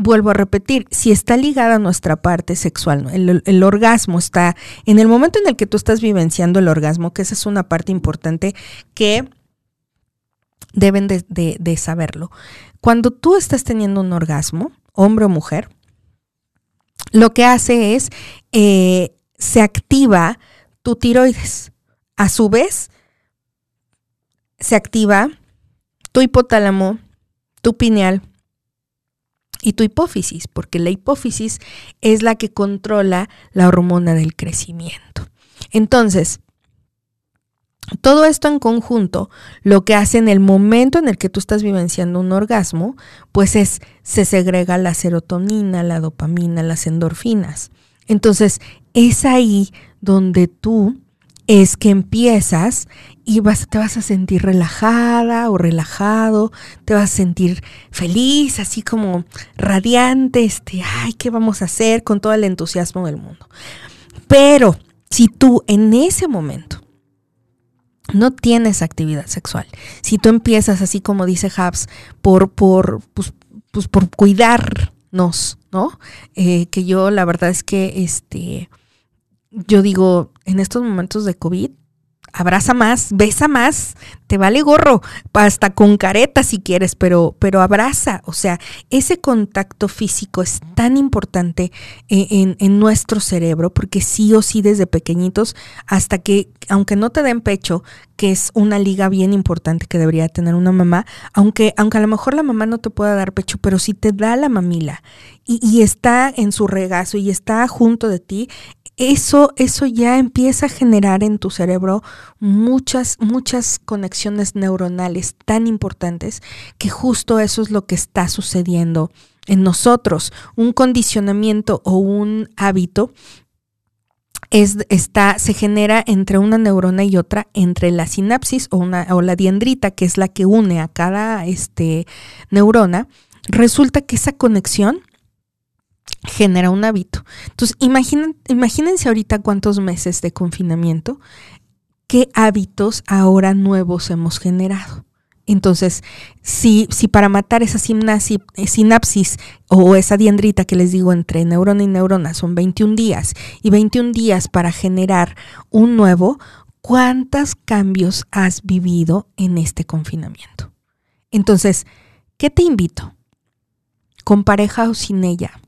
vuelvo a repetir, si está ligada a nuestra parte sexual, el, orgasmo está, en el momento en el que tú estás vivenciando el orgasmo, que esa es una parte importante que deben de, saberlo. Cuando tú estás teniendo un orgasmo, hombre o mujer, lo que hace es, eh, se activa tu tiroides. A su vez, se activa tu hipotálamo, tu pineal, y tu hipófisis, porque la hipófisis es la que controla la hormona del crecimiento. Entonces, todo esto en conjunto, lo que hace en el momento en el que tú estás vivenciando un orgasmo, pues es, se segrega la serotonina, la dopamina, las endorfinas. Entonces, es ahí donde tú es que empiezas y vas, te vas a sentir relajada o relajado, te vas a sentir feliz, así como radiante, este, ay, ¿qué vamos a hacer con todo el entusiasmo del mundo? Pero si tú en ese momento no tienes actividad sexual, si tú empiezas así como dice Habs, por, por, pues, pues por cuidarnos, ¿no? Eh, que yo la verdad es que este yo digo, en estos momentos de COVID, abraza más, besa más, te vale gorro, hasta con careta si quieres, pero, pero abraza. O sea, ese contacto físico es tan importante en, en, nuestro cerebro, porque sí o sí desde pequeñitos, hasta que, aunque no te den pecho, que es una liga bien importante que debería tener una mamá, aunque, aunque a lo mejor la mamá no te pueda dar pecho, pero sí te da la mamila y, está en su regazo y está junto de ti, eso, eso ya empieza a generar en tu cerebro muchas, muchas conexiones neuronales tan importantes que justo eso es lo que está sucediendo en nosotros. Un condicionamiento o un hábito es, está, se genera entre una neurona y otra, entre la sinapsis o, una, o la diendrita, que es la que une a cada este, neurona, resulta que esa conexión genera un hábito. Entonces, imagínense ahorita cuántos meses de confinamiento, qué hábitos ahora nuevos hemos generado. Entonces, si, si para matar esa eh, sinapsis o esa diendrita que les digo entre neurona y neurona son 21 días y 21 días para generar un nuevo, ¿cuántos cambios has vivido en este confinamiento? Entonces, ¿qué te invito? Con pareja o sin ella.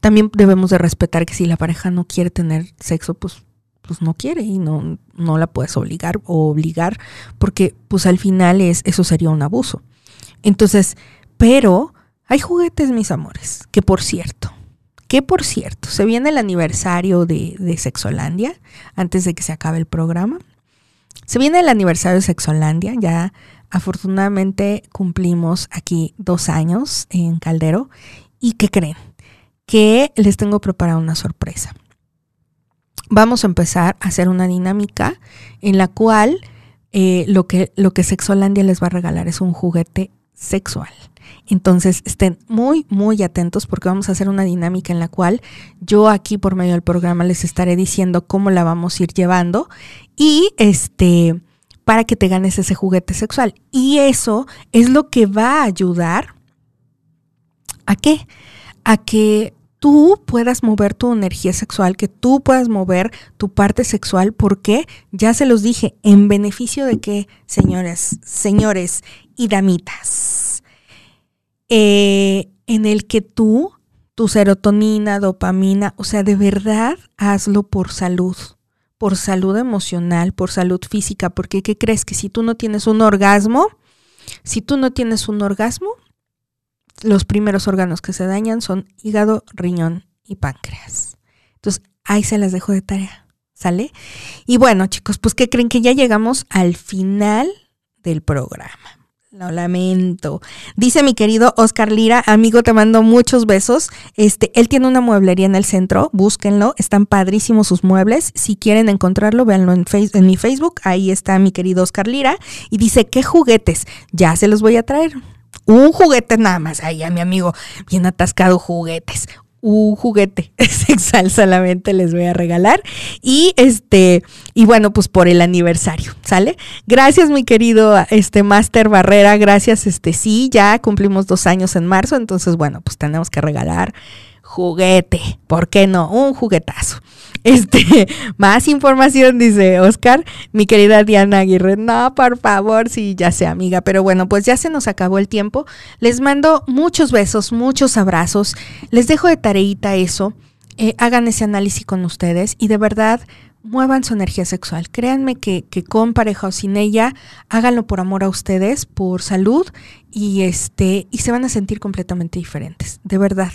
También debemos de respetar que si la pareja no quiere tener sexo, pues pues no quiere y no, no la puedes obligar o obligar porque pues al final es, eso sería un abuso. Entonces, pero hay juguetes, mis amores, que por cierto, que por cierto, se viene el aniversario de, de Sexolandia, antes de que se acabe el programa. Se viene el aniversario de Sexolandia, ya afortunadamente cumplimos aquí dos años en Caldero. ¿Y qué creen? Que les tengo preparada una sorpresa vamos a empezar a hacer una dinámica en la cual eh, lo, que, lo que Sexolandia les va a regalar es un juguete sexual. Entonces estén muy, muy atentos porque vamos a hacer una dinámica en la cual yo aquí por medio del programa les estaré diciendo cómo la vamos a ir llevando y este para que te ganes ese juguete sexual. Y eso es lo que va a ayudar a qué? A que tú puedas mover tu energía sexual, que tú puedas mover tu parte sexual, porque ya se los dije, en beneficio de qué, señores, señores y damitas, eh, en el que tú, tu serotonina, dopamina, o sea, de verdad hazlo por salud, por salud emocional, por salud física, porque ¿qué crees? Que si tú no tienes un orgasmo, si tú no tienes un orgasmo, los primeros órganos que se dañan son hígado, riñón y páncreas. Entonces, ahí se las dejo de tarea. ¿Sale? Y bueno, chicos, pues que creen que ya llegamos al final del programa. Lo lamento. Dice mi querido Oscar Lira, amigo, te mando muchos besos. Este, él tiene una mueblería en el centro, búsquenlo, están padrísimos sus muebles. Si quieren encontrarlo, véanlo en, en mi Facebook, ahí está mi querido Oscar Lira. Y dice, ¿qué juguetes? Ya se los voy a traer un juguete nada más. Ahí a mi amigo, bien atascado juguetes. Un juguete sexual solamente les voy a regalar. Y este, y bueno, pues por el aniversario, ¿sale? Gracias, mi querido este Master Barrera. Gracias, este, sí, ya cumplimos dos años en marzo. Entonces, bueno, pues tenemos que regalar juguete. ¿Por qué no? Un juguetazo. Este, más información, dice Oscar, mi querida Diana Aguirre. No, por favor, sí, ya sé, amiga. Pero bueno, pues ya se nos acabó el tiempo. Les mando muchos besos, muchos abrazos. Les dejo de tareita eso. Eh, hagan ese análisis con ustedes y de verdad muevan su energía sexual. Créanme que, con pareja o sin ella, háganlo por amor a ustedes, por salud y este y se van a sentir completamente diferentes. De verdad,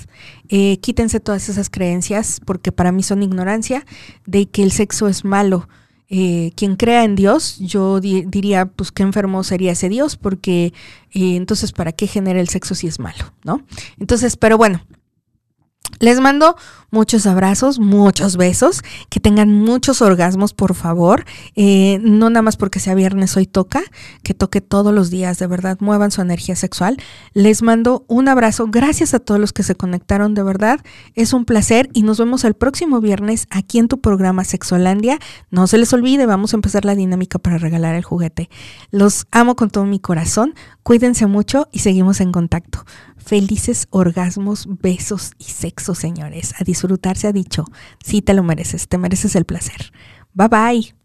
eh, quítense todas esas creencias porque para mí son ignorancia de que el sexo es malo. Eh, quien crea en Dios, yo diría, pues qué enfermo sería ese Dios, porque eh, entonces, ¿para qué genera el sexo si es malo? ¿No? Entonces, pero bueno, les mando muchos abrazos, muchos besos, que tengan muchos orgasmos, por favor. Eh, no nada más porque sea viernes hoy toca, que toque todos los días, de verdad, muevan su energía sexual. Les mando un abrazo, gracias a todos los que se conectaron, de verdad, es un placer y nos vemos el próximo viernes aquí en tu programa Sexolandia. No se les olvide, vamos a empezar la dinámica para regalar el juguete. Los amo con todo mi corazón, cuídense mucho y seguimos en contacto. Felices orgasmos, besos y sexo, señores. A disfrutar se ha dicho. Sí te lo mereces, te mereces el placer. Bye bye.